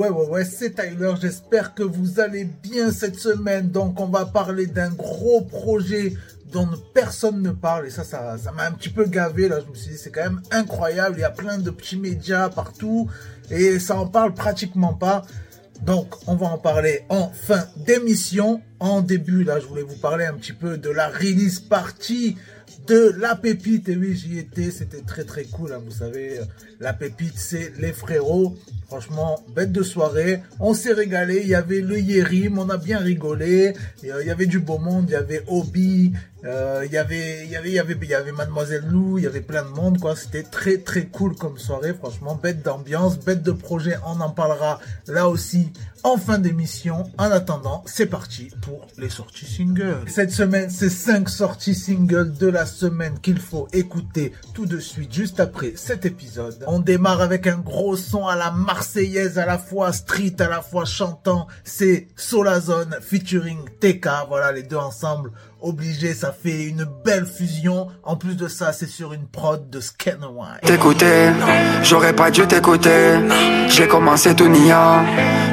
Ouais, ouais, ouais, c'est Tyler. J'espère que vous allez bien cette semaine. Donc, on va parler d'un gros projet dont personne ne parle. Et ça, ça, m'a un petit peu gavé. Là, je me suis dit, c'est quand même incroyable. Il y a plein de petits médias partout et ça en parle pratiquement pas. Donc, on va en parler en fin d'émission. En début, là, je voulais vous parler un petit peu de la release party de La Pépite. Et oui, j'y étais, c'était très très cool. Hein. Vous savez, La Pépite, c'est les frérots. Franchement, bête de soirée. On s'est régalé. Il y avait le Yérim, on a bien rigolé. Il y avait du beau monde, il y avait Obi, euh, il y avait, il y avait, il y avait, il y avait Mademoiselle Lou, il y avait plein de monde, quoi. C'était très, très cool comme soirée, franchement. Bête d'ambiance, bête de projet. On en parlera là aussi en fin d'émission. En attendant, c'est parti pour les sorties singles. Cette semaine, c'est 5 sorties singles de la semaine qu'il faut écouter tout de suite, juste après cet épisode. On démarre avec un gros son à la marseillaise, à la fois street, à la fois chantant. C'est Solazone featuring TK. Voilà, les deux ensemble obligé, ça fait une belle fusion. En plus de ça, c'est sur une prod de Scanwine. T'écouter, j'aurais pas dû t'écouter. J'ai commencé tout nia,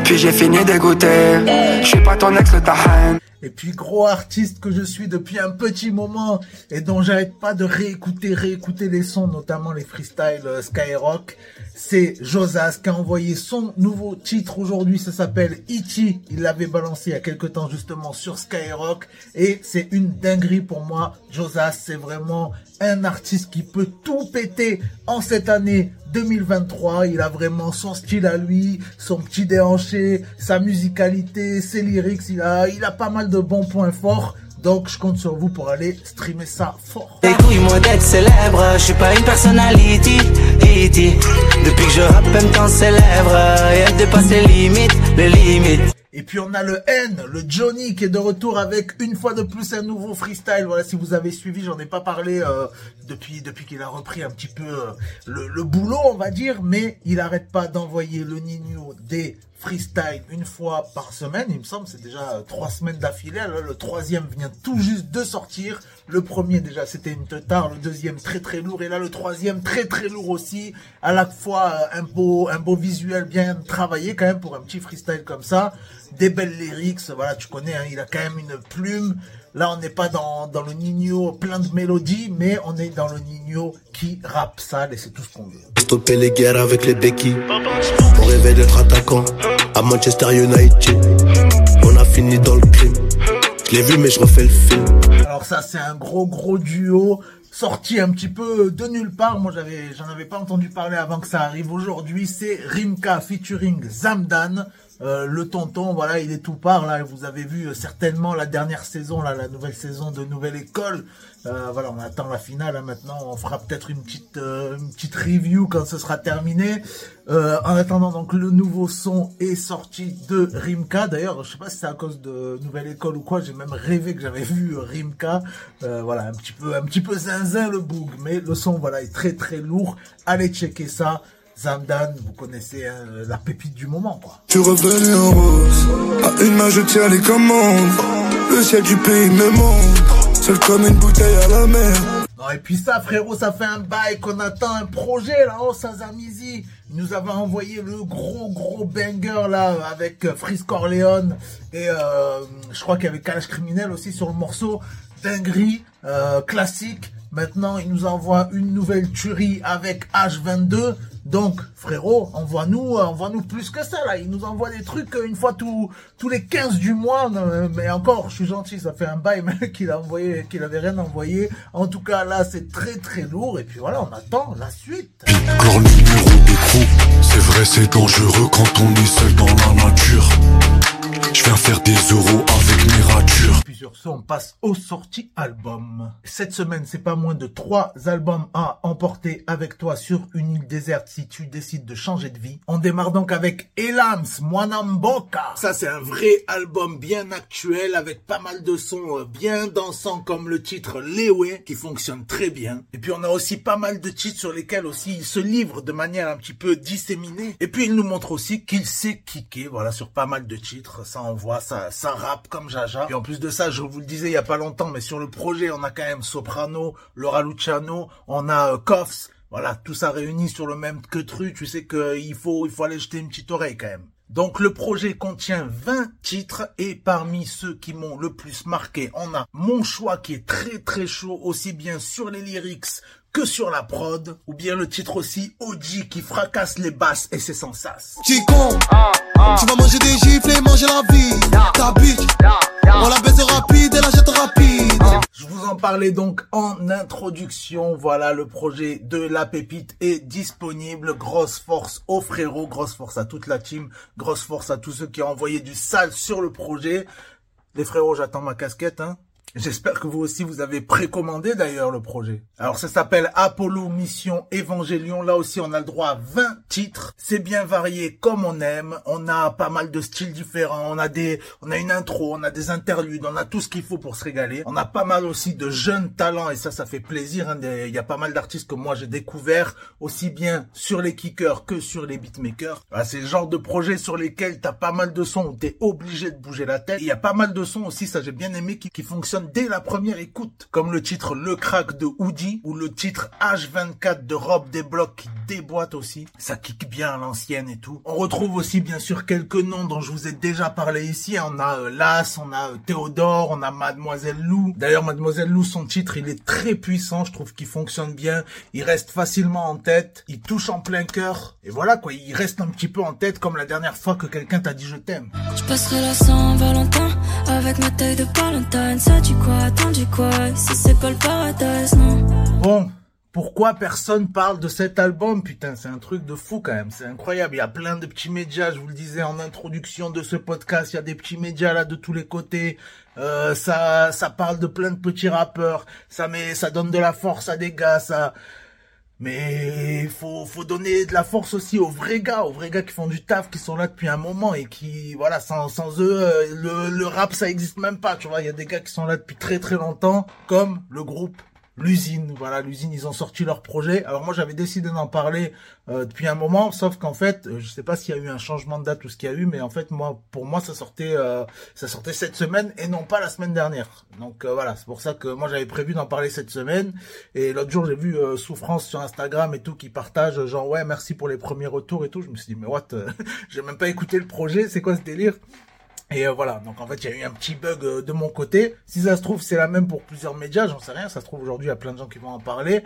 puis j'ai fini d'écouter. Je suis pas ton ex ta haine. Et puis gros artiste que je suis depuis un petit moment et dont j'arrête pas de réécouter, réécouter les sons, notamment les freestyles euh, Skyrock, c'est Josas qui a envoyé son nouveau titre aujourd'hui, ça s'appelle Ichi, il l'avait balancé il y a quelque temps justement sur Skyrock et c'est une dinguerie pour moi. Josas, c'est vraiment un artiste qui peut tout péter en cette année 2023. Il a vraiment son style à lui, son petit déhanché, sa musicalité, ses lyrics. Il a, il a pas mal de bons points forts. Donc je compte sur vous pour aller streamer ça fort. Écoute-moi d'être célèbre, je suis pas une personnalité. Depuis que je rappe, même temps célèbre, et elle dépasse les limites, les limites. Et puis on a le N, le Johnny qui est de retour avec une fois de plus un nouveau freestyle. Voilà, si vous avez suivi, j'en ai pas parlé euh, depuis depuis qu'il a repris un petit peu euh, le, boulot, on va dire, mais il arrête pas d'envoyer le Nino des freestyle une fois par semaine. Il me semble c'est déjà euh, trois semaines d'affilée. le troisième vient tout juste de sortir. Le premier déjà c'était une teutard, le deuxième très très lourd et là le troisième très très lourd aussi. À la fois euh, un beau un beau visuel bien travaillé quand même pour un petit freestyle comme ça. Des belles lyrics, voilà tu connais, hein, il a quand même une plume. Là, on n'est pas dans, dans le Nino plein de mélodies, mais on est dans le Nino qui rappe sale et c'est tout ce qu'on veut. Stopper les guerres avec les béquilles. On rêvait d'être attaquant à Manchester United. On a fini dans le crime. Je l'ai vu, mais je refais le film. Alors ça, c'est un gros gros duo sorti un petit peu de nulle part. Moi, j'avais, j'en avais pas entendu parler avant que ça arrive aujourd'hui. C'est Rimka featuring Zamdan. Euh, le tonton, voilà, il est tout part là. Vous avez vu euh, certainement la dernière saison, là, la nouvelle saison de Nouvelle École. Euh, voilà, on attend la finale. Hein, maintenant, on fera peut-être une petite, une petite review quand ce sera terminé. en attendant, donc le nouveau son est sorti de Rimka. D'ailleurs, je sais pas si c'est à cause de Nouvelle École ou quoi. J'ai même rêvé que j'avais vu Rimka. voilà, un petit peu, un petit peu zinzin le boug, mais le son, voilà, est très très lourd. Allez checker ça. Zamdan, vous connaissez hein, la pépite du moment, quoi. Tu revenu en rose, à une main je tiens les commandes. Le ciel du pays me montre, seul comme une bouteille à la mer. Non, et puis ça, frérot, ça fait un bail qu'on attend un projet là-haut, Sazamizi. Il nous avait envoyé le gros, gros banger là avec Freeze Corleone et euh, je crois qu'il y avait Kalash Criminel aussi sur le morceau. Dinguerie, euh, classique. Maintenant, il nous envoie une nouvelle tuerie avec H22. Donc, frérot, envoie-nous, envoie-nous plus que ça, là. Il nous envoie des trucs une fois tous, les 15 du mois. Mais encore, je suis gentil, ça fait un bail, qu'il a envoyé, qu'il avait rien envoyé. En tout cas, là, c'est très, très lourd. Et puis voilà, on attend la suite. C'est vrai, c'est dangereux quand on est seul dans la nature. Je viens faire des euros avec mes ratures. Sur ce, on passe aux sorties albums. Cette semaine, c'est pas moins de trois albums à emporter avec toi sur une île déserte si tu décides de changer de vie. On démarre donc avec Elams, Mwanamboka. Ça, c'est un vrai album bien actuel avec pas mal de sons euh, bien dansants comme le titre Lewe qui fonctionne très bien. Et puis on a aussi pas mal de titres sur lesquels aussi il se livre de manière un petit peu disséminée. Et puis il nous montre aussi qu'il sait kicker, voilà, sur pas mal de titres ça envoie, ça, ça rappe comme Jaja. Et en plus de ça, je vous le disais il y a pas longtemps, mais sur le projet, on a quand même Soprano, Laura Luciano, on a euh, Voilà, tout ça réuni sur le même que truc. Tu sais qu'il faut, il faut aller jeter une petite oreille quand même. Donc le projet contient 20 titres et parmi ceux qui m'ont le plus marqué, on a mon choix qui est très très chaud aussi bien sur les lyrics que sur la prod, ou bien le titre aussi OG qui fracasse les basses et c'est sans sas. Tu vas manger des gifles et manger la vie. Ta bitch, on la Parlais donc en introduction. Voilà, le projet de La Pépite est disponible. Grosse force aux frérots, grosse force à toute la team, grosse force à tous ceux qui ont envoyé du sale sur le projet. Les frérots, j'attends ma casquette, hein. J'espère que vous aussi vous avez précommandé d'ailleurs le projet. Alors ça s'appelle Apollo Mission Évangélion. Là aussi on a le droit à 20 titres. C'est bien varié comme on aime. On a pas mal de styles différents. On a des, on a une intro, on a des interludes, on a tout ce qu'il faut pour se régaler. On a pas mal aussi de jeunes talents et ça ça fait plaisir. Hein. Il y a pas mal d'artistes que moi j'ai découvert aussi bien sur les kickers que sur les beatmakers. c'est le genre de projet sur lesquels t'as pas mal de sons où t'es obligé de bouger la tête. Il y a pas mal de sons aussi, ça j'ai bien aimé, qui, qui fonctionnent dès la première écoute, comme le titre Le Crack de Hoodie ou le titre H24 de Rob Desblocs qui déboîte aussi. Ça kick bien à l'ancienne et tout. On retrouve aussi bien sûr quelques noms dont je vous ai déjà parlé ici. On a euh, Las, on a euh, Théodore, on a Mademoiselle Lou. D'ailleurs Mademoiselle Lou, son titre, il est très puissant. Je trouve qu'il fonctionne bien. Il reste facilement en tête. Il touche en plein cœur. Et voilà quoi, il reste un petit peu en tête comme la dernière fois que quelqu'un t'a dit je t'aime. Je passerai la Saint-Valentin avec ma taille de Valentine. Ça quoi Attendu quoi Si c'est pas le paradise, non Bon, pourquoi personne parle de cet album Putain, c'est un truc de fou quand même, c'est incroyable. Il y a plein de petits médias, je vous le disais en introduction de ce podcast, il y a des petits médias là de tous les côtés. Euh, ça, ça parle de plein de petits rappeurs, ça met, ça donne de la force à des gars, ça. Mais il faut, faut donner de la force aussi aux vrais gars, aux vrais gars qui font du taf, qui sont là depuis un moment et qui, voilà, sans, sans eux, euh, le, le rap, ça existe même pas, tu vois. Il y a des gars qui sont là depuis très très longtemps, comme le groupe l'usine. Voilà, l'usine, ils ont sorti leur projet. Alors moi, j'avais décidé d'en parler euh, depuis un moment, sauf qu'en fait, euh, je sais pas s'il y a eu un changement de date ou ce qu'il y a eu, mais en fait, moi, pour moi, ça sortait, euh, ça sortait cette semaine et non pas la semaine dernière. Donc voilà, c'est pour ça que moi, j'avais prévu d'en parler cette semaine. Et l'autre jour, j'ai vu Souffrance sur Instagram et tout qui partage genre ouais, merci pour les premiers retours et tout. Je me suis dit mais what, j'ai même pas écouté le projet, c'est quoi ce délire? Et euh, voilà, donc en fait, il y a eu un petit bug euh, de mon côté. Si ça se trouve, c'est la même pour plusieurs médias, j'en sais rien. Ça se trouve aujourd'hui, il y a plein de gens qui vont en parler,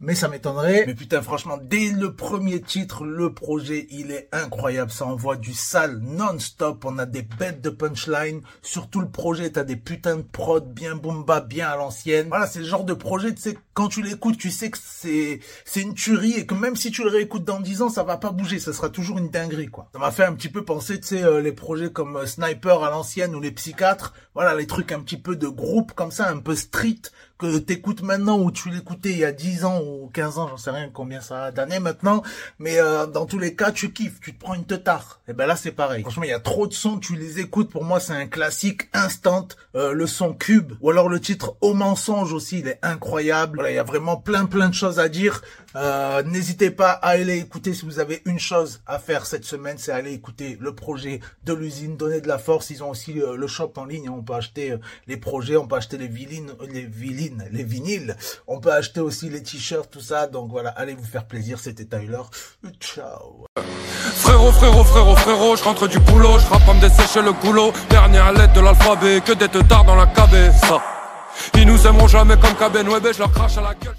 mais ça m'étonnerait. Mais putain, franchement, dès le premier titre, le projet, il est incroyable. Ça envoie du sale non-stop. On a des bêtes de punchline. Surtout le projet, t'as des putains de prod bien bomba, bien à l'ancienne. Voilà, c'est le genre de projet, tu sais, quand tu l'écoutes, tu sais que c'est c'est une tuerie et que même si tu le réécoutes dans 10 ans, ça va pas bouger. Ça sera toujours une dinguerie, quoi. Ça m'a fait un petit peu penser, tu sais, euh, les projets comme Sniper à l'ancienne ou les psychiatres, voilà les trucs un petit peu de groupe comme ça, un peu street que t'écoutes maintenant ou tu l'écoutais il y a 10 ans ou 15 ans, j'en sais rien combien ça a d'années maintenant, mais euh, dans tous les cas tu kiffes, tu te prends une teutard. Et ben là c'est pareil. Franchement il y a trop de sons, tu les écoutes, pour moi c'est un classique instant. Euh, le son cube ou alors le titre au mensonge aussi, il est incroyable. Voilà il y a vraiment plein plein de choses à dire. Euh, n'hésitez pas à aller écouter si vous avez une chose à faire cette semaine, c'est aller écouter le projet de l'usine, donner de la force. Ils ont aussi le shop en ligne, on peut acheter les projets, on peut acheter les vilines, les vilines les vinyles. On peut acheter aussi les t-shirts, tout ça. Donc voilà, allez vous faire plaisir. C'était Tyler. Ciao. Frérot, frérot, frérot, frérot, je rentre du boulot, je rappe à me dessécher le goulot. Dernière lettre de l'alphabet, que des tard dans la cabesse. Ils nous aimeront jamais comme Caben Web, je leur crache à la gueule.